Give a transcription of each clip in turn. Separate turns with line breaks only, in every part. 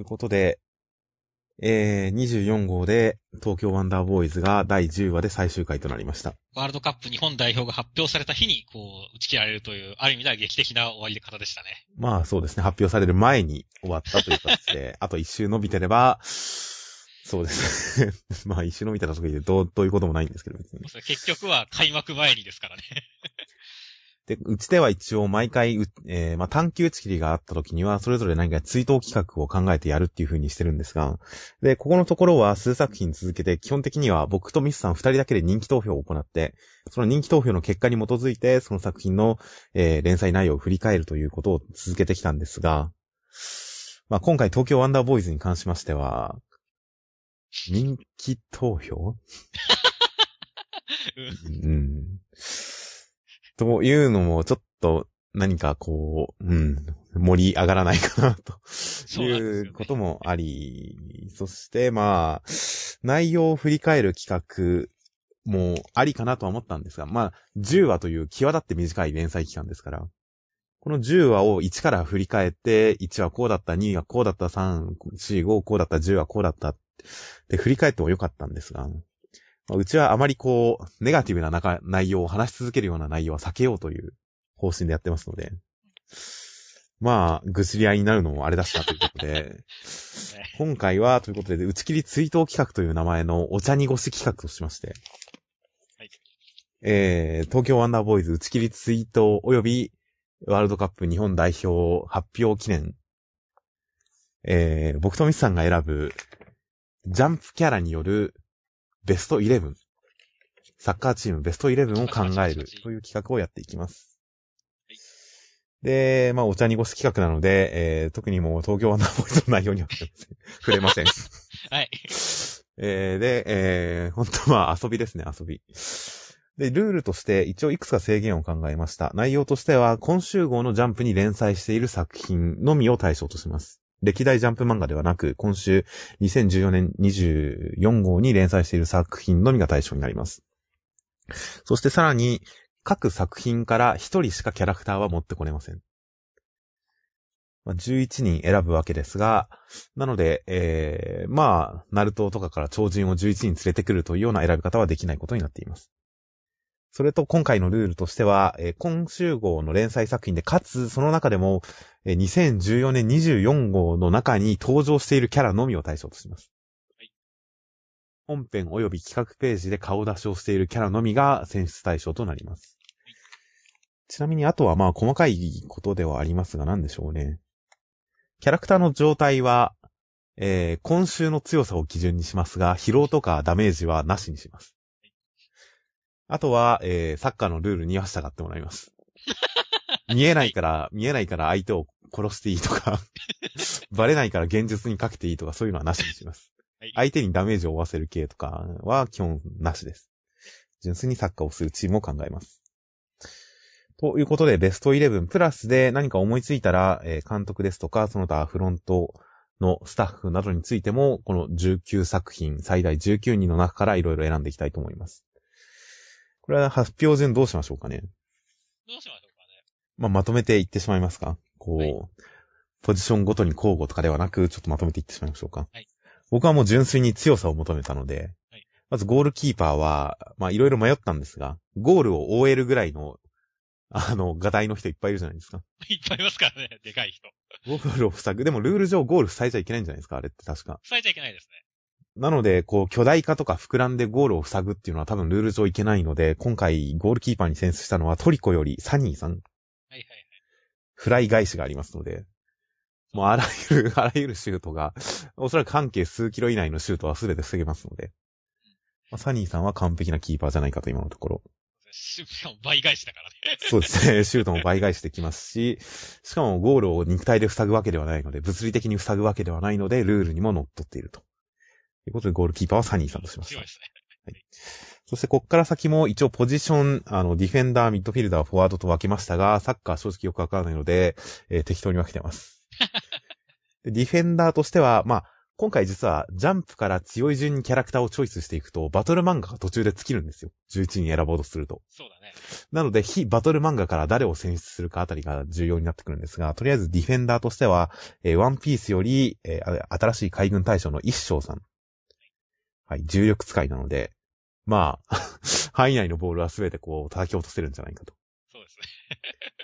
ということで、えー、24号で東京ワンダーボーイズが第10話で最終回となりました。
ワールドカップ日本代表が発表された日に、こう、打ち切られるという、ある意味では劇的な終わり方でしたね。
まあそうですね、発表される前に終わったという形で、あと一周伸びてれば、そうですね。まあ一周伸びた時でどう、どういうこともないんですけど別に。
結局は開幕前にですからね。
で、うちでは一応毎回、えー、まあ、短期打ち切りがあった時には、それぞれ何か追悼企画を考えてやるっていう風にしてるんですが、で、ここのところは数作品続けて、基本的には僕とミスさん二人だけで人気投票を行って、その人気投票の結果に基づいて、その作品の、えー、連載内容を振り返るということを続けてきたんですが、まあ、今回東京ワンダーボーイズに関しましては、人気投票？うん。というのも、ちょっと、何かこう、うん、盛り上がらないかな、と。いうこともあり、そしてまあ、内容を振り返る企画もありかなとは思ったんですが、まあ、10話という際立って短い連載期間ですから、この10話を1から振り返って、1話こうだった、2話こうだった、3、4、5こうだった、10話こうだった、で振り返ってもよかったんですが、うちはあまりこう、ネガティブな中内容を話し続けるような内容は避けようという方針でやってますので、まあ、ぐすり合いになるのもあれだしたということで、今回はということで、打ち切り追悼企画という名前のお茶にごし企画としまして、はい、えー、東京ワンダーボーイズ打ち切り追悼及びワールドカップ日本代表発表記念、えー、僕とミスさんが選ぶジャンプキャラによるベスト11。サッカーチームベスト11を考えるという企画をやっていきます。で、まあ、お茶にごす企画なので、えー、特にもう東京ワンダーボーイズの内容には 触れません。
はい。
えー、で、えー、本当は遊びですね、遊び。で、ルールとして一応いくつか制限を考えました。内容としては、今週号のジャンプに連載している作品のみを対象とします。歴代ジャンプ漫画ではなく、今週2014年24号に連載している作品のみが対象になります。そしてさらに、各作品から1人しかキャラクターは持ってこれません。まあ、11人選ぶわけですが、なので、えー、まあ、ナルトとかから超人を11人連れてくるというような選び方はできないことになっています。それと今回のルールとしては、えー、今週号の連載作品で、かつその中でも、えー、2014年24号の中に登場しているキャラのみを対象とします。はい、本編及び企画ページで顔出しをしているキャラのみが選出対象となります。はい、ちなみにあとはまあ細かいことではありますが何でしょうね。キャラクターの状態は、えー、今週の強さを基準にしますが、疲労とかダメージはなしにします。あとは、えー、サッカーのルールには従ってもらいます。見えないから、見えないから相手を殺していいとか バレないから現実にかけていいとかそういうのはなしにします。はい、相手にダメージを負わせる系とかは基本なしです。純粋にサッカーをするチームを考えます。ということで、ベスト11プラスで何か思いついたら、えー、監督ですとか、その他フロントのスタッフなどについても、この19作品、最大19人の中からいろいろ選んでいきたいと思います。これは発表順どうしましょうかね。ど
うしましょうかね。
まあ、まとめていってしまいますかこう、はい、ポジションごとに交互とかではなく、ちょっとまとめていってしまいましょうか。はい。僕はもう純粋に強さを求めたので、はい、まずゴールキーパーは、まあいろいろ迷ったんですが、ゴールを OL ぐらいの、あの、画題の人いっぱいいるじゃないですか。
いっぱいいますからね、でかい人。
ゴールを塞ぐ。でもルール上ゴール塞いじゃいけないんじゃないですか、あれって確か。
塞いじゃいけないですね。
なので、こう、巨大化とか膨らんでゴールを塞ぐっていうのは多分ルール上いけないので、今回ゴールキーパーに選出したのはトリコよりサニーさん。はいはいはい。フライ返しがありますので、もうあらゆる、あらゆるシュートが、おそらく半径数キロ以内のシュートは全て防げますので、まあ、サニーさんは完璧なキーパーじゃないかと今のところ。
しかも倍返しだからね。
そうですね。シュートも倍返しできますし、しかもゴールを肉体で塞ぐわけではないので、物理的に塞ぐわけではないので、ルールにも乗っ取っていると。ということで、ゴールキーパーはサニーさんとしました。すね。はい。そして、こっから先も一応ポジション、あの、ディフェンダー、ミッドフィルダー、フォワードと分けましたが、サッカー正直よくわからないので、えー、適当に分けてます。ディフェンダーとしては、まあ、今回実はジャンプから強い順にキャラクターをチョイスしていくと、バトル漫画が途中で尽きるんですよ。11人選ぼうとすると。
そうだね。
なので、非バトル漫画から誰を選出するかあたりが重要になってくるんですが、とりあえずディフェンダーとしては、えーワンピースより、えーあ新しい海軍大将の一章さん。はい、重力使いなので、まあ、範囲内のボールは全てこう叩き落とせるんじゃないかと。
そうです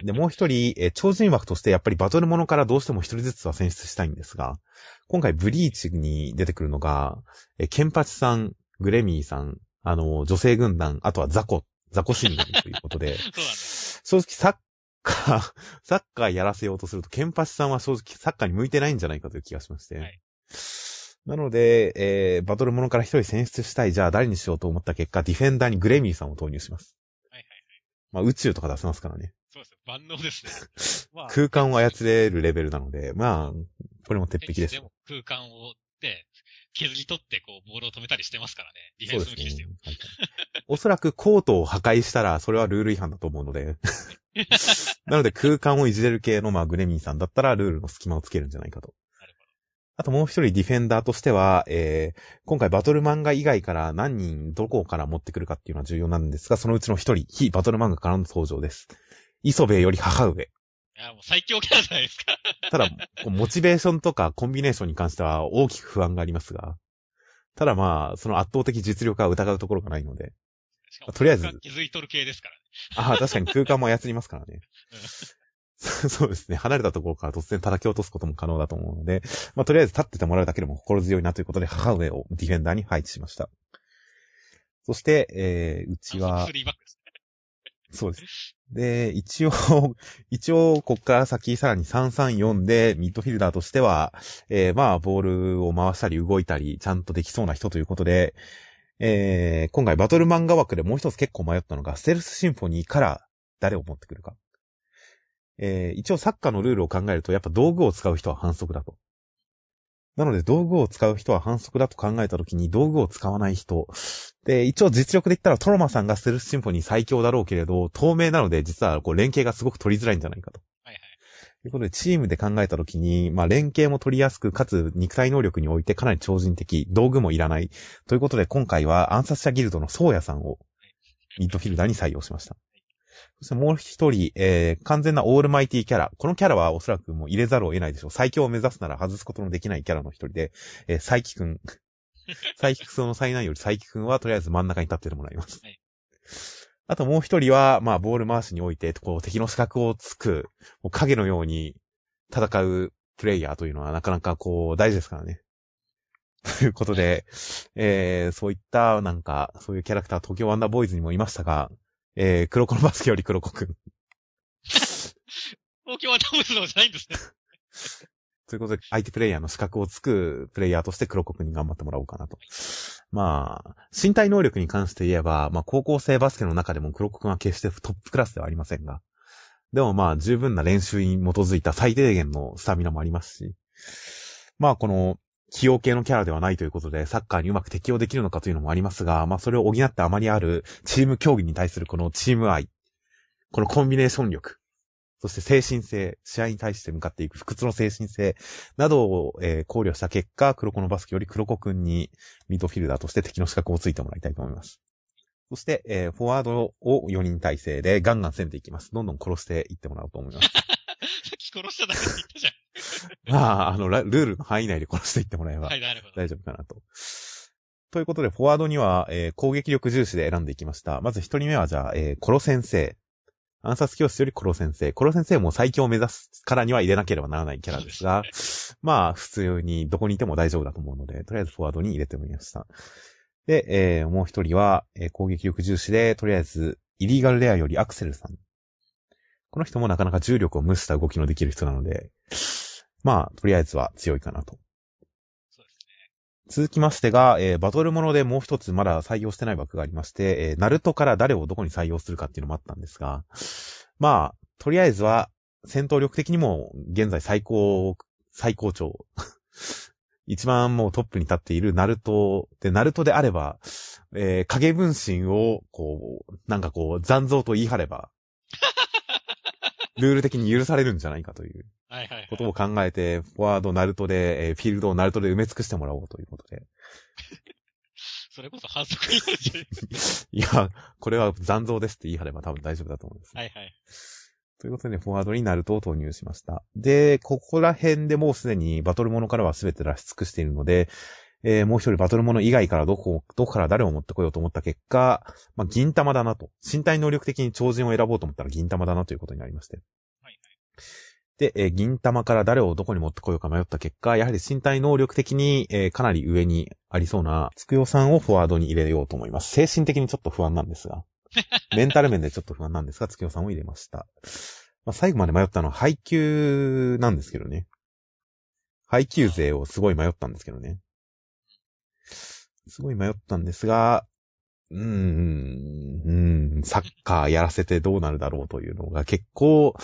ね。
で、もう一人、えー超人枠としてやっぱりバトルものからどうしても一人ずつは選出したいんですが、今回ブリーチに出てくるのが、えーケンパチさん、グレミーさん、あの、女性軍団、あとはザコ、ザコ市民ということで。正直サッカー、サッカーやらせようとすると、ケンパチさんは正直サッカーに向いてないんじゃないかという気がしまして。
はい
なので、えー、バトルものから一人選出したい、じゃあ誰にしようと思った結果、ディフェンダーにグレミーさんを投入します。
はいはい。
まあ宇宙とか出せますからね。
そうですね。万能ですね。まあ、
空間を操れるレベルなので、まあ、これも鉄壁です
で。も空間を、で、削り取って、こう、ボールを止めたりしてますからね。ディフェン
そうですね
ス向きですよ。。
はいおそらくコートを破壊したら、それはルール違反だと思うので。なので空間をいじれる系の、まあ、グレミーさんだったら、ルールの隙間をつけるんじゃないかと。あともう一人ディフェンダーとしては、えー、今回バトル漫画以外から何人どこから持ってくるかっていうのは重要なんですが、そのうちの一人、非バトル漫画からの登場です。磯部より母上。
いや、もう最強キャラじゃないですか。
ただ、モチベーションとかコンビネーションに関しては大きく不安がありますが、ただまあ、その圧倒的実力は疑うところがないので、とりあえず
気づいとる系ですからね。
ああ、確かに空間も操りますからね。そうですね。離れたところから突然叩き落とすことも可能だと思うので、まあ、とりあえず立っててもらうだけでも心強いなということで、母上をディフェンダーに配置しました。そして、えー、うちは。そうです。で、一応、一応、こっから先さらに334で、ミッドフィルダーとしては、えー、まあ、ボールを回したり動いたり、ちゃんとできそうな人ということで、えー、今回バトル漫画枠でもう一つ結構迷ったのが、ステルスシンフォニーから誰を持ってくるか。えー、一応サッカーのルールを考えると、やっぱ道具を使う人は反則だと。なので、道具を使う人は反則だと考えたときに、道具を使わない人。で、一応実力で言ったらトロマさんがステルスシンフォニー最強だろうけれど、透明なので実はこう連携がすごく取りづらいんじゃないかと。
はいはい。
ということで、チームで考えたときに、まあ、連携も取りやすく、かつ肉体能力においてかなり超人的、道具もいらない。ということで、今回は暗殺者ギルドのソーヤさんをミッドフィルダーに採用しました。そしてもう一人、えー、完全なオールマイティキャラ。このキャラはおそらくもう入れざるを得ないでしょう。最強を目指すなら外すことのできないキャラの一人で、えー、サイキくん。サイキくその災難よりサイキくんはとりあえず真ん中に立っててもらいます。
はい
あともう一人は、まあ、ボール回しにおいて、こう、敵の資格をつく、もう影のように戦うプレイヤーというのはなかなかこう、大事ですからね。ということで、えー、そういった、なんか、そういうキャラクター、東京ワンダーボーイズにもいましたが、えー、黒子のバスケより黒子くん。
東京はダムスのじゃないんですね。
ということで、相手プレイヤーの資格をつくプレイヤーとして黒子くんに頑張ってもらおうかなと。まあ、身体能力に関して言えば、まあ、高校生バスケの中でも黒子くんは決してトップクラスではありませんが、でもまあ、十分な練習に基づいた最低限のスタミナもありますし、まあ、この、器用系のキャラではないということで、サッカーにうまく適応できるのかというのもありますが、まあ、それを補ってあまりあるチーム競技に対するこのチーム愛、このコンビネーション力、そして精神性、試合に対して向かっていく不屈の精神性などを、えー考慮した結果、黒子のバスケより黒子くんにミッドフィルダーとして敵の資格をついてもらいたいと思います。そして、えーフォワードを4人体制でガンガン攻めていきます。どんどん殺していってもらおうと思います。
さっき殺しただけって言ったじゃん。
まあ、あの、ラルールの範囲内で殺していってもらえば
はい、なるほど。
大丈夫かなと。ということで、フォワードには、えー攻撃力重視で選んでいきました。まず一人目は、じゃあ、えーコロ先生。暗殺教室よりコロ先生。コロ先生も最強を目指すからには入れなければならないキャラですが、まあ、普通にどこにいても大丈夫だと思うので、とりあえずフォワードに入れてみました。で、えーもう一人は、えー攻撃力重視で、とりあえず、イリーガルレアよりアクセルさん。この人もなかなか重力を無視した動きのできる人なので、まあ、とりあえずは強いかなと。
そうですね。
続きましてが、えーバトルものでもう一つまだ採用してない枠がありまして、えーナルトから誰をどこに採用するかっていうのもあったんですが、まあ、とりあえずは、戦闘力的にも現在最高、最高潮。一番もうトップに立っているナルトで、ナルトであれば、えー影分身を、こう、なんかこう、残像と言い張れば、ルール的に許されるんじゃないかという。
はいはい、はい。
ことを考えて、フォワードナルトで、えーフィールドをナルトで埋め尽くしてもらおうということで。
それこそ反則になるんじゃない
いや、これは残像ですって言い張れば多分大丈夫だと思います。
はいはい。
ということで、フォワードにナルトを投入しました。で、ここら辺でもうすでにバトルモノからは全て出し尽くしているので、えーもう一人バトルモノ以外からどこ、どこから誰を持ってこようと思った結果、まあ、銀玉だなと。身体能力的に超人を選ぼうと思ったら銀玉だなということになりまして。
はい
で、えー銀玉から誰をどこに持ってこようか迷った結果、やはり身体能力的に、えーかなり上にありそうな、つくよさんをフォワードに入れようと思います。精神的にちょっと不安なんですが。メンタル面でちょっと不安なんですが、つくよさんを入れました。まあ、最後まで迷ったのは配給なんですけどね。配給勢をすごい迷ったんですけどね。すごい迷ったんですが、うーん、うーん、サッカーやらせてどうなるだろうというのが結構、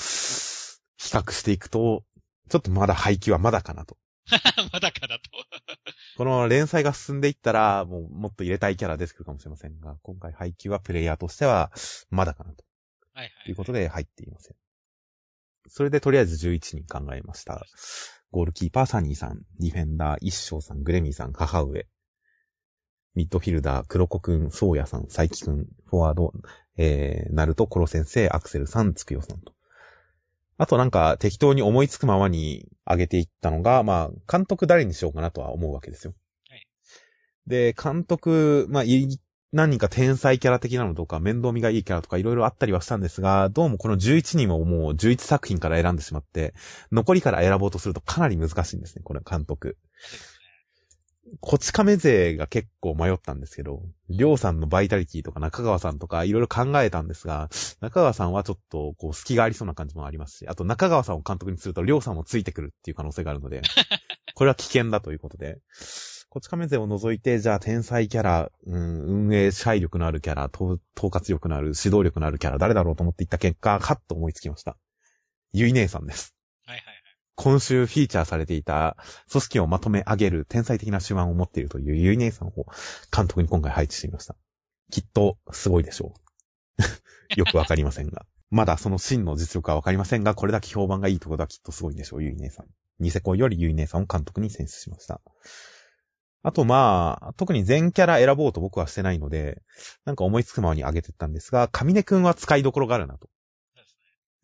比較していくと、ちょっとまだ配給はまだかなと。
まだかなと。
この連載が進んでいったら、もうもっと入れたいキャラ出てくるかもしれませんが、今回配給はプレイヤーとしては、まだかなと。
はいはい。
ということで入っていません。それでとりあえず11人考えました。ゴールキーパーサニーさん、ディフェンダー一生さん、グレミーさん、母上。ミッドフィルダー、黒子くん、ソウヤさん、サイキくん、フォワード、えー、ナルト、コロ先生、アクセルさん、ツクヨさんと。あとなんか適当に思いつくままに上げていったのが、まあ、監督誰にしようかなとは思うわけですよ。
はい
で、監督、まあ、い何人か天才キャラ的なのとか、面倒見がいいキャラとかいろいろあったりはしたんですが、どうもこの11人をもう11作品から選んでしまって、残りから選ぼうとするとかなり難しいんですね、これ監督。こち亀勢が結構迷ったんですけど、りょうさんのバイタリティとか中川さんとかいろいろ考えたんですが、中川さんはちょっとこう隙がありそうな感じもありますし、あと中川さんを監督にするとりょうさんもついてくるっていう可能性があるので、これは危険だということで、こち亀勢を除いて、じゃあ天才キャラ、うん、運営支配力のあるキャラ、統統括力のある、指導力のあるキャラ、誰だろうと思っていった結果、カッと思いつきました。ゆい姉さんです。今週フィーチャーされていた組織をまとめ上げる天才的な手腕を持っているというゆい姉さんを監督に今回配置してみました。きっとすごいでしょう。よくわかりませんが。まだその真の実力はわかりませんが、これだけ評判がいいとことはきっとすごいんでしょう、ゆい姉さん。ニセコよりゆい姉さんを監督に選出しました。あとまあ、特に全キャラ選ぼうと僕はしてないので、なんか思いつくままに上げてったんですが、上根くんは使いどころがあるなと。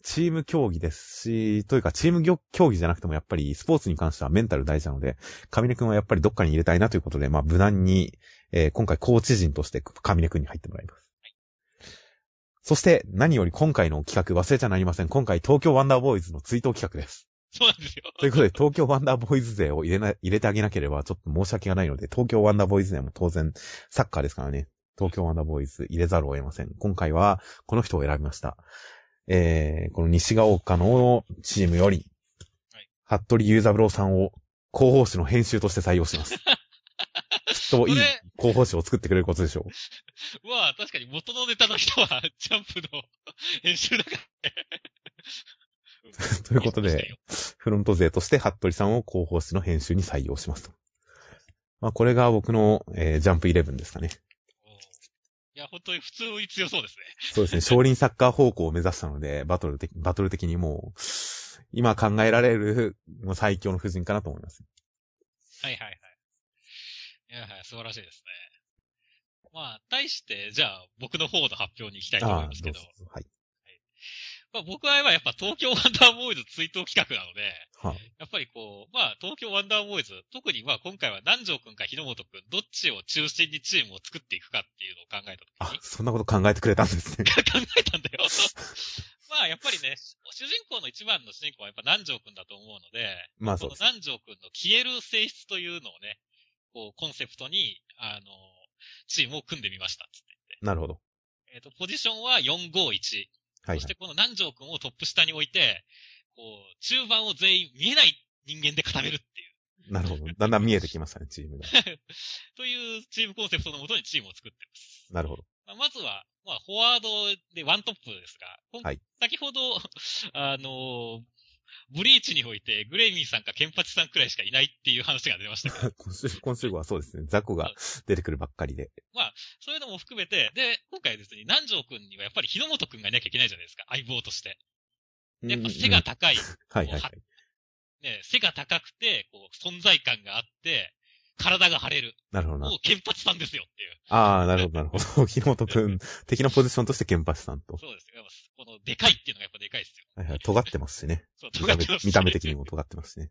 チーム競技ですし、というかチーム競競技じゃなくてもやっぱりスポーツに関してはメンタル大事なので、上根くんはやっぱりどっかに入れたいなということで、まあ無難に、えー今回コーチ陣として上根くんに入ってもらいます。そして何より今回の企画忘れちゃなりません。今回東京ワンダーボーイズの追悼企画です。
そうなんですよ。
ということで東京ワンダーボーイズ勢を入れな、入れてあげなければちょっと申し訳がないので、東京ワンダーボーイズ勢も当然サッカーですからね。東京ワンダーボーイズ入れざるを得ません。今回はこの人を選びました。えー、この西が丘のチームより、
はい
服部雄三郎さんを広報誌の編集として採用します。き っといい広報誌を作ってくれることでしょう。
まあ、確かに元のネタの人は、ジャンプの編集だからね。
ということで、フロント勢として服部さんを広報誌の編集に採用しますと。まあ、これが僕の、えージャンプイレブンですかね。
いや、本当に普通に強そうですね。
そうですね。少林サッカー方向を目指したので、バトル的、バトル的にもう、今考えられる、もう最強の夫人かなと思います。
はいはいはい。いやはい、素晴らしいですね。まあ、対して、じゃあ、僕の方の発表に行きたいと思いますけど、
どはい。
まあ、僕はやっぱ東京ワンダーボーイズ追悼企画なので、
は
やっぱりこう、まあ、東京ワンダーボーイズ、特にまあ今回は南條くんか日の本くん、どっちを中心にチームを作っていくかっていうのを考えた
あ、
ときに
あ、そんなこと考えてくれたんですね。
考えたんだよ。まあ、やっぱりね、主人公の一番の主人公はやっぱ南條くんだと思うので、
まあそうです。
南條くんの消える性質というのをね、こう、コンセプトに、あの、チームを組んでみましたっつって。
なるほど。
えっ、と、ポジションは451。
はい、
そして
はい。
この南條くんをトップ下に置いて、こう、中盤を全員見えない人間で固めるっていう、
なるほど。だんだん見えてきましたね、チームが。
というチームコンセプトのもとにチームを作ってます。
なるほど。
まあまずは、まあ、フォワードでワントップですが、
はい
先ほど、あのーブリーチにおいて、グレイミーさんかケンパチさんくらいしかいないっていう話が出ましたけど、
今週、今週号はそうですね。ザコが出てくるばっかりで。
そういうのも含めて、で、今回ですね、南條くんにはやっぱり日の本くんがいなきゃいけないじゃないですか、相棒として。でやっぱ背が高い、
はいはいはい。
ね、背が高くて、こう、存在感があって、体が張れる。
なるほどな
も。う、ケンパチさんですよっていう。
ああ、なるほど、なるほど。木本くん、敵のポジションとしてケンパチさんと。
そうですよ。この、でかいっていうのがやっぱでかいですよ。
はいはい。尖ってますしね。
そう、
見た目
尖ってますし
見た目的にも尖ってますしね。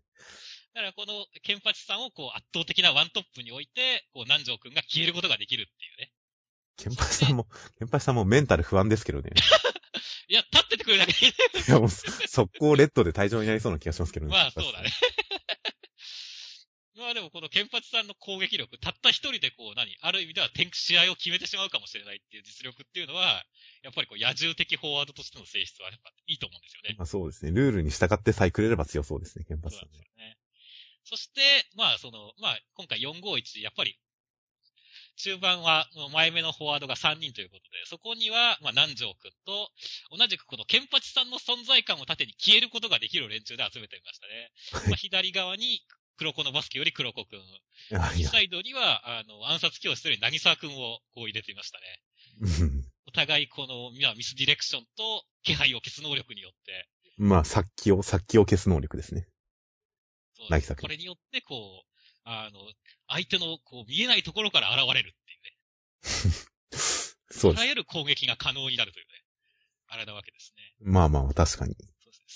だからこの、ケンパチさんをこう、圧倒的なワントップに置いて、こう、南條くんが消えることができるっていうね。
ケンパチさんも、ケンパチさんもメンタル不安ですけどね。
いや、立っててくれるだけでいいね。
いや、もう、速攻レッドで退場になりそうな気がしますけどね。
まあ、そうだね。まあでもこのケンパチさんの攻撃力、たった一人でこう何、ある意味では天試合を決めてしまうかもしれないっていう実力っていうのは、やっぱりこう野獣的フォワードとしての性質はやっぱいいと思うんですよね。
まあそうですね。ルールに従ってさえくれれば強そうですね、ケンパチさん
そうですよね。そして、まあその、まあ今回451、やっぱり、中盤は前目のフォワードが3人ということで、そこには、まあ南條くんと、同じくこのケンパチさんの存在感を盾に消えることができる連中で集めてみましたね。まあ左側に黒子のバスケより黒子くん、サイドには、あの、暗殺教室より渚くんをこう入れてみましたね。
うん
お互いこの、まあミスディレクションと気配を消す能力によって、
まあ、殺気を、殺気を消す能力ですね。
そう
渚くん
これによってこう、あの、相手のこう見えないところから現れるっていうね。
そうです。
あらゆる攻撃が可能になるというね。あれなわけですね。
まあまあ、確かに。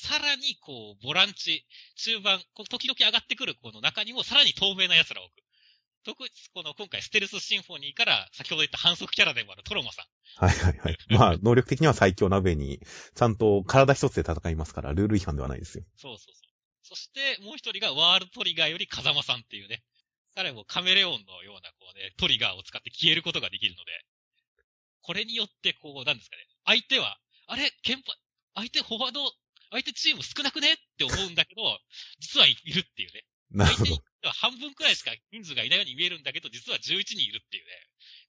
さらに、こう、ボランチ、中盤、こう時々上がってくるこの中にもさらに透明な奴らを置く。特に、この今回ステルスシンフォニーから先ほど言った反則キャラでもあるトロモさん。
はいはいはい。まあ、能力的には最強な上に、ちゃんと体一つで戦いますから、ルール違反ではないですよ。
そうそうそう。そして、もう一人がワールドトリガーより風間さんっていうね。彼もカメレオンのような、こうね、トリガーを使って消えることができるので、これによって、こう、なんですかね。相手は、あれ、ケンパ、相手フォワード、相手チーム少なくね？って思うんだけど、実はいるっていうね。
なるほど
相手に。は半分くらいしか人数がいないように見えるんだけど、実は11人いるっていうね。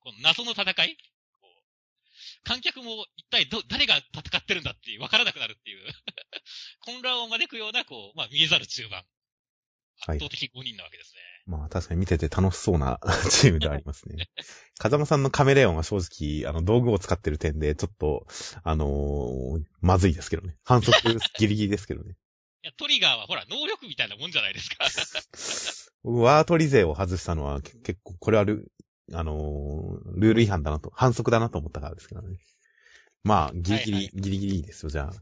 この謎の戦い観客も一体ど、誰が戦ってるんだっていう、わからなくなるっていう、混乱を招くような、こう、まあ、見えざる中盤。
はい
圧倒的5人なわけですね。
まあ確かに見てて楽しそうな チームではありますね。風間さんのカメレオンは正直、あの、道具を使ってる点で、ちょっと、あのーまずいですけどね。反則ギリギリですけどね。
いや、トリガーはほら、能力みたいなもんじゃないですか。
ワートリ勢を外したのはけ結構、これはル、あのールール違反だなと、反則だなと思ったからですけどね。まあ、ギリギリ、
はい
ギリギリいいですよ、じゃあ。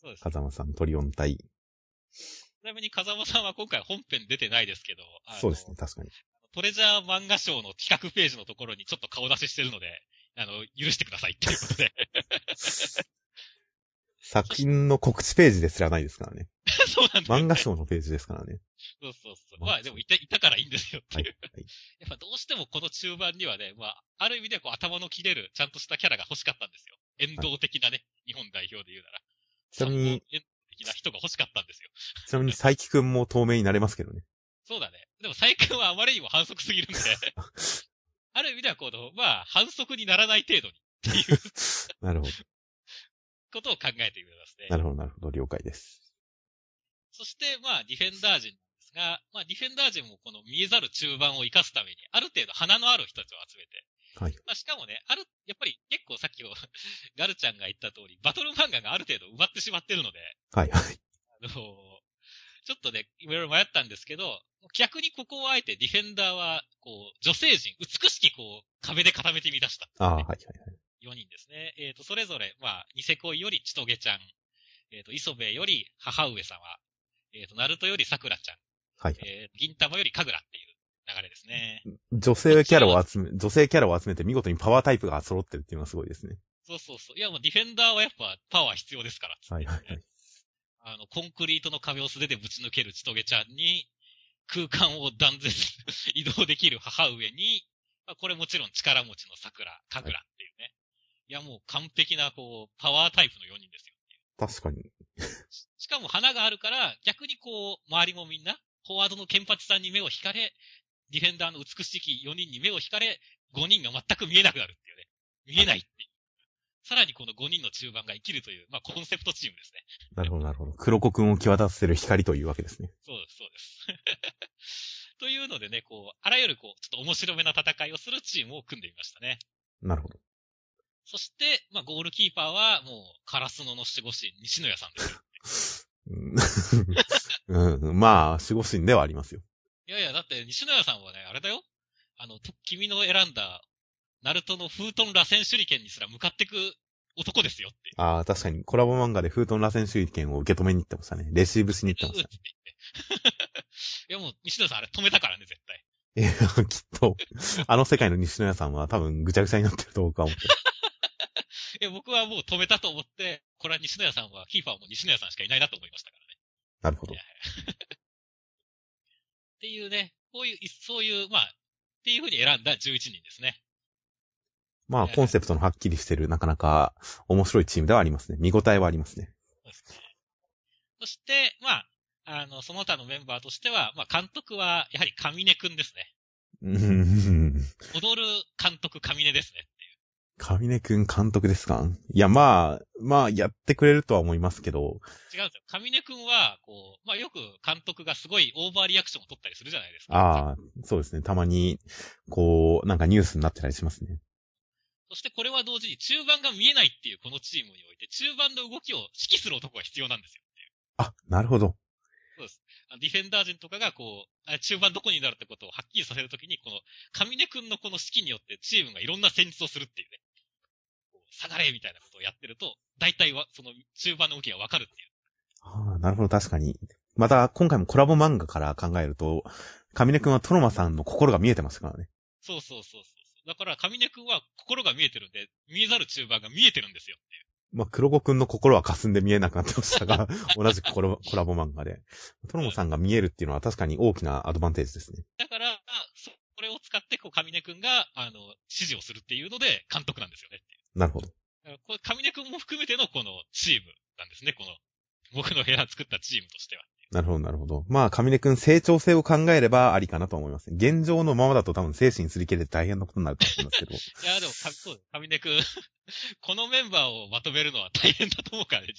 そうです。
風間さん、トリオン対。
ちなみに風間さんは今回本編出てないですけど、
そうですね、確かに。
トレジャー漫画賞の企画ページのところにちょっと顔出ししてるので、あの、許してくださいっていうことで。
作品の告知ページですらないですからね。
そうなんだよ、ね。
漫画賞のページですからね。
そうそうそう。まあでもいた、いたからいいんですよっていう。
はい。
やっぱどうしてもこの中盤にはね、まあ、ある意味でこう頭の切れる、ちゃんとしたキャラが欲しかったんですよ。遠藤的なね、日本代表で言うなら。
ちなみに、
遠藤的な人が欲しかったんですよ。
ちなみに、佐伯くんも透明になれますけどね。
そうだね。でも最近はあまりにも反則すぎるんで、ある意味ではこの、まあ、反則にならない程度にっていう
なるほど。
ことを考えてみますね。
なるほど、なるほど。了解です。
そして、まあ、ディフェンダー陣なんですが、まあ、ディフェンダー陣もこの見えざる中盤を生かすために、ある程度花のある人たちを集めて、
はい。
まあ、しかもね、ある、やっぱり結構さっきの ガルちゃんが言った通り、バトル漫画がある程度埋まってしまってるので、
はい、はい。
あのちょっとね、いろいろ迷ったんですけど、逆にここをあえてディフェンダーは、こう、女性陣、美しきこう、壁で固めてみ出した。
ああ、はい、はい、はい。
4人ですね。えっ、と、それぞれ、まあ、ニセ恋よりちとげちゃん、えっ、と、磯部より母上様、えっ、と、ナルトより桜ちゃん、
はい。
えー、銀玉より神楽っていう流れですね。
女性キャラを集め、女性キャラを集めて見事にパワータイプが揃ってるっていうのがすごいですね。
そうそうそう。いや、もうディフェンダーはやっぱパワー必要ですから。
はい、はい、はい。
あの、コンクリートの壁を素手でぶち抜けるちとげちゃんに、空間を断絶 移動できる母上に、まあ、これもちろん力持ちの桜、神楽っていうね。いや、もう完璧な、こう、パワータイプの4人ですよ。
確かに。
しかも花があるから、逆にこう、周りもみんな、フォワードのケンパチさんに目を惹かれ、ディフェンダーの美しき4人に目を惹かれ、5人が全く見えなくなるっていうね。見えないっていう。さらにこの5人の中盤が生きるという、まあ、コンセプトチームですね。
なるほど、なるほど。黒子くんを際立たせる光というわけですね。
そうです、そうです。というのでね、こう、あらゆるこう、ちょっと面白めな戦いをするチームを組んでみましたね。
なるほど。
そして、まあ、ゴールキーパーは、もう、カラスノの守護神、西野谷さんです
うん、まあ、守護神ではありますよ。
いやいや、だって西野屋さんはね、あれだよ。あの、と君の選んだ、ナルトの風遁螺旋手裏剣にすら向かってく男ですよって。
ああ、確かに、コラボ漫画で風遁螺旋手裏剣を受け止めに行ってましたね。レシーブしに行ってましたね。
いやもう、西野さんあれ止めたからね、絶対。
いや、きっと、あの世界の西野屋さんは多分ぐちゃぐちゃになってると僕は思ってる。
いや、僕はもう止めたと思って、これは西野屋さんは、キーパーも西野屋さんしかいないなと思いましたからね。
なるほど。
っていうね、こういう、いそういう、まあ、っていう風に選んだ11人ですね。
まあ、コンセプトのはっきりしてる、なかなか面白いチームではありますね。見応えはありますね。
そうですね。そして、まあ、あの、その他のメンバーとしては、まあ、監督は、やはり上根くんですね。
うん。
踊る監督上根ですねっていう。
上根くん監督ですか？いや、まあ、まあ、やってくれるとは思いますけど、
違うんですよ。上根くんは、こう、まあ、よく監督がすごいオーバーリアクションを取ったりするじゃないですか。
ああ、そうですね。たまに、こう、なんかニュースになってたりしますね。
そしてこれは同時に中盤が見えないっていうこのチームにおいて、中盤の動きを指揮する男が必要なんですよっていう。
あ、なるほど。
あのディフェンダー陣とかがこう、あ中盤どこになるってことをはっきりさせるときに、この、上根くんのこの指揮によってチームがいろんな戦術をするっていうね。下がれみたいなことをやってると、大体は、その中盤の動きがわかるっていう。
ああ、なるほど、確かに。また、今回もコラボ漫画から考えると、上根くんはトロマさんの心が見えてましたからね。
そうそうそうそう。だから、上根くんは心が見えてるんで、見えざる中盤が見えてるんですよっていう。
まあ、黒子くんの心は霞んで見えなくなってましたが、同じくコラボコラボ漫画で。トロモさんが見えるっていうのは確かに大きなアドバンテージですね。
だから、そこれを使って、こう、上根くんが、あの、指示をするっていうので、監督なんですよね。
なるほど。
だからこれ、上根くんも含めてのこのチームなんですね、この、僕の部屋作ったチームとしては。
なるほど、なるほど。まあ、上根くん成長性を考えればありかなと思います。現状のままだと多分精神すり切れて大変なことになると思いますけど。
いや、でも、かそうです上根くん、このメンバーをまとめるのは大変だと思うからね、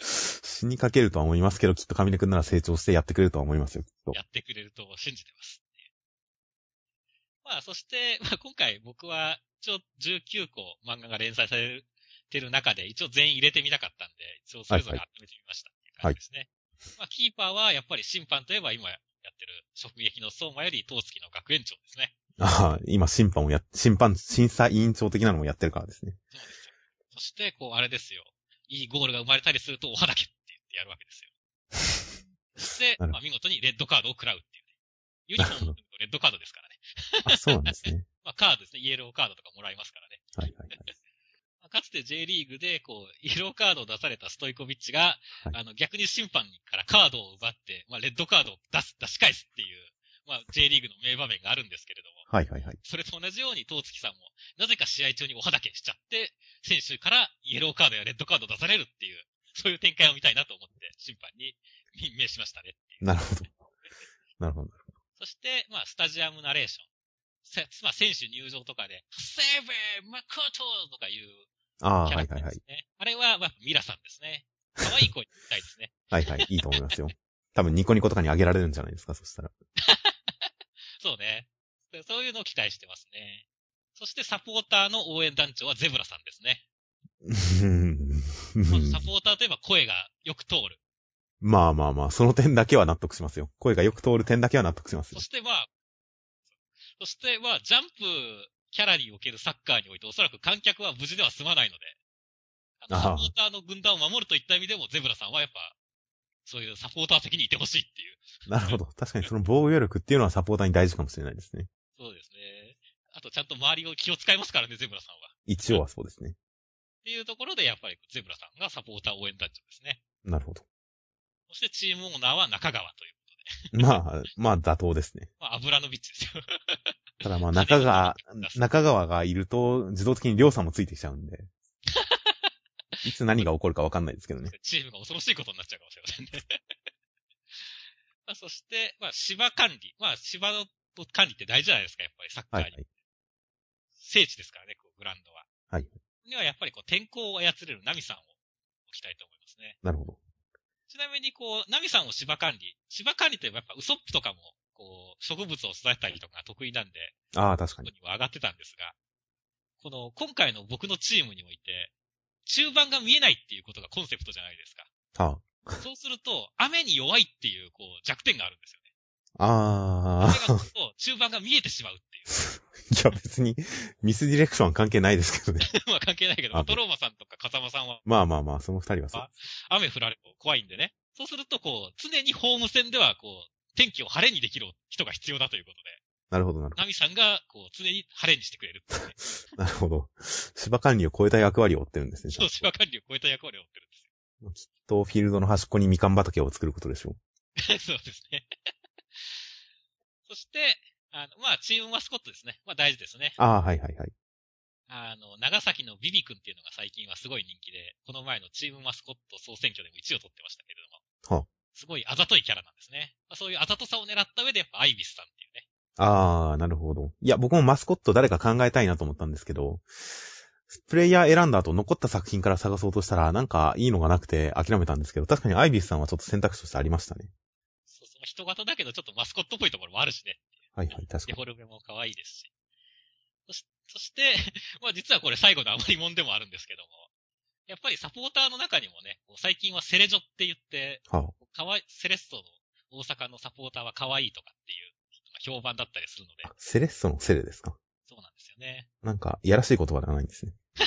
死にかけるとは思いますけど、きっと上根くんなら成長してやってくれるとは思いますよ、きっと。
やってくれると信じてます。まあ、そして、まあ、今回僕は、一応19個漫画が連載されてる中で、一応全員入れてみたかったんで、一応それぞれ集めてみましたっていう感じですね。まあ、キーパーはやっぱり審判といえば今やってる直撃の相馬より東月の学園長ですね。
ああ、今審判をや、審判、審査委員長的なのもやってるからですね。
そうですよ。そして、こう、あれですよ。いいゴールが生まれたりすると、おはだけって言ってやるわけですよ。そして、まあ、見事にレッドカードを食らうっていうね。ユニフォームのレッドカードですからね。
あ、そうなんですね。
まあ、カードですね。イエローカードとかもらいますからね。
はいはいはい。
まあかつて J リーグで、こう、イエローカードを出されたストイコビッチが、
はい
あの、逆に審判からカードを奪って、まあ、レッドカードを出す、出し返すっていう、まあ、J リーグの名場面があるんですけれども、
はいはいはい。
それと同じように、東月さんも、なぜか試合中におはだけしちゃって、選手からイエローカードやレッドカードを出されるっていう、そういう展開を見たいなと思って、審判に任命しましたね。
なるほど。なるほど。
そして、まあ、スタジアムナレーション。せ まあ、選手入場とかで、セーベーマコトとかいう
ああ、はいはいはい。
あれは、まあ、ミラさんですね。可愛い声に言いたいですね。
はいはい。いいと思いますよ。多分ニコニコとかにあげられるんじゃないですか、そしたら。
そうね。でそういうのを期待してますね。そしてサポーターの応援団長はゼブラさんですね。サポーターといえば声がよく通る。
まあまあまあ、その点だけは納得しますよ。声がよく通る点だけは納得しますよ
そ。してまあ、そしてまあ、ジャンプキャラにおけるサッカーにおいておそらく観客は無事では済まないので、あのサポーターの軍団を守るといった意味でもゼブラさんはやっぱ、そういうサポーター的にいてほしいっていう。
なるほど。確かにその防御力っていうのはサポーターに大事かもしれないですね。
そうですね。あとちゃんと周りを気を使いますからね、ゼブラさんは。
一応はそうですね。
っていうところでやっぱりゼブラさんがサポーター応援団長ですね。
なるほど。
そしてチームオーナーは中川という。
まあ、まあ妥当ですね。
まあ、アブラノビッチですよ。
ただまあ中川、中川がいると自動的に亮さんもついてきちゃうんで。いつ何が起こるかわかんないですけどね。
チームが恐ろしいことになっちゃうかもしれませんね。まあ、そして、まあ、芝管理。まあ、芝の管理って大事じゃないですか、やっぱりサッカーに。
はいはい。
聖地ですからね、こうグラウンドは。
はい。
にはやっぱりこう天候を操れるナミさんを置きたいと思いますね。
なるほど。
ちなみにこう、ナミさんを芝管理。芝管理といえばやっぱウソップとかも、こう、植物を育てたりとか得意なんで、
ああ、確かに。
ここには上がってたんですが、この、今回の僕のチームにおいて、中盤が見えないっていうことがコンセプトじゃないですか。
ああ、
そうすると、雨に弱いっていう、こう、弱点があるんですよね。
あ
雨が降ると、中盤が見えてしまうって い
や別に、ミスディレクションは関係ないですけどね。
まあ関係ないけど、
あ
トローマさんとか風間さんは
まあまあまあ、その二人はそう。
雨降られると怖いんでね。そうすると、こう、常にホーム戦では、こう、天気を晴れにできる人が必要だということで、
なるほど、なるほ
ナミさんが、こう、常に晴れにしてくれるね。
ど。なるほど。芝管理を超えた役割を負ってるんですね。
そう、芝管理を超えた役割を負ってるんですよ。
あきっと、フィールドの端っこにみかん畑を作ることでしょ
そうですね。そして、あの、まあ、チームマスコットですね。まあ、大事ですね。
う。ああ、はいはいはい。
あの、長崎のビビ君っていうのが最近はすごい人気で、この前のチームマスコット総選挙でも1位を取ってましたけれども。
はあ
すごいあざといキャラなんですね。まあ、そういうあざとさを狙った上で、やっぱアイビスさんっていうね。
ああ、なるほど。いや、僕もマスコット誰か考えたいなと思ったんですけど、プレイヤー選んだ後残った作品から探そうとしたら、なんかいいのがなくて諦めたんですけど、確かにアイビスさんはちょっと選択肢としてありましたね。
そうそう、人型だけどちょっとマスコットっぽいところもあるしね。
はいはい、確かに。
デフォルメも可愛いですし。そしそして、まあ実はこれ最後の余りもんでもあるんですけども、やっぱりサポーターの中にもね、最近はセレジョって言って、
は
かわい、セレッソの大阪のサポーターは可愛いとかっていう評判だったりするので
あ、、セレッソのセレですか？
そうなんですよね。
なんか、いやらしい言葉ではないんですね。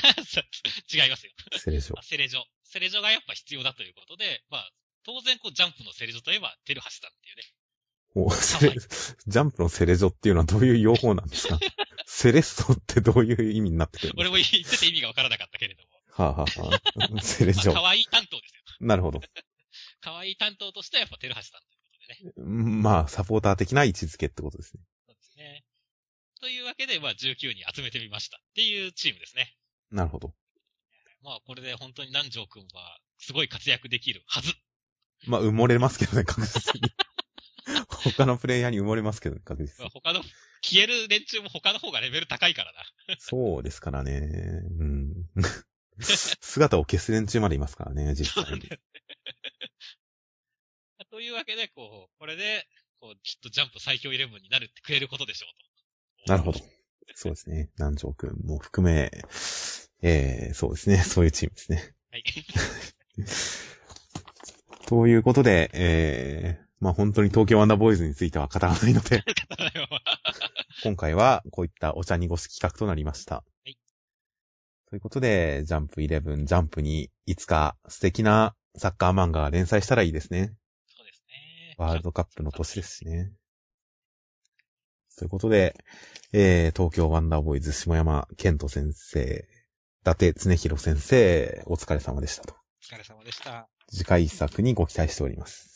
違いますよ。
セレジョ
まあ。セレジョ。セレジョがやっぱ必要だということで、まあ、当然こうジャンプのセレジョといえば、テルハシさんっていうね。
おセレ、ジャンプのセレジョっていうのはどういう用法なんですか？セレッソってどういう意味になってくるんです
俺も言ってて意味がわからなかったけれども。
かはあ、はあはあ、セレジ
まあ、
ョ。
可愛い担当ですよ。
なるほど。
可愛い担当としてはやっぱテルハシさんということでね。
まあ、サポーター的な位置づけってことですね。
そうですね。というわけで、まあ19人集めてみましたっていうチームですね。
なるほど。
まあこれで本当に南條くんはすごい活躍できるはず。
まあ、埋もれますけどね、確実に。他のプレイヤーに埋もれますけどね、確実
他の、消える連中も他の方がレベル高いからな。
そうですからね。うん。姿を消す連中までいますからね、実際に。
というわけで、こう、これで、こう、きっとジャンプ最強イレブンになるってくれることでしょうと。
なるほど。そうですね。南條くんも含め、えー、そうですね。そういうチームですね。
はい。
ということで、えー、まあ本当に東京ワンダーボーイズについては語らないので、今回はこういったお茶濁し企画となりました。
い
ということで、ジャンプ11、ジャンプにいつか素敵なサッカー漫画が連載したらいいですね。
そうですね。
ワールドカップの年ですしね。ということで、えー、東京ワンダーボーイズ下山健人先生、伊達常弘先生、お疲れ様でしたと。
お疲れ様でした。
次回作にご期待しております。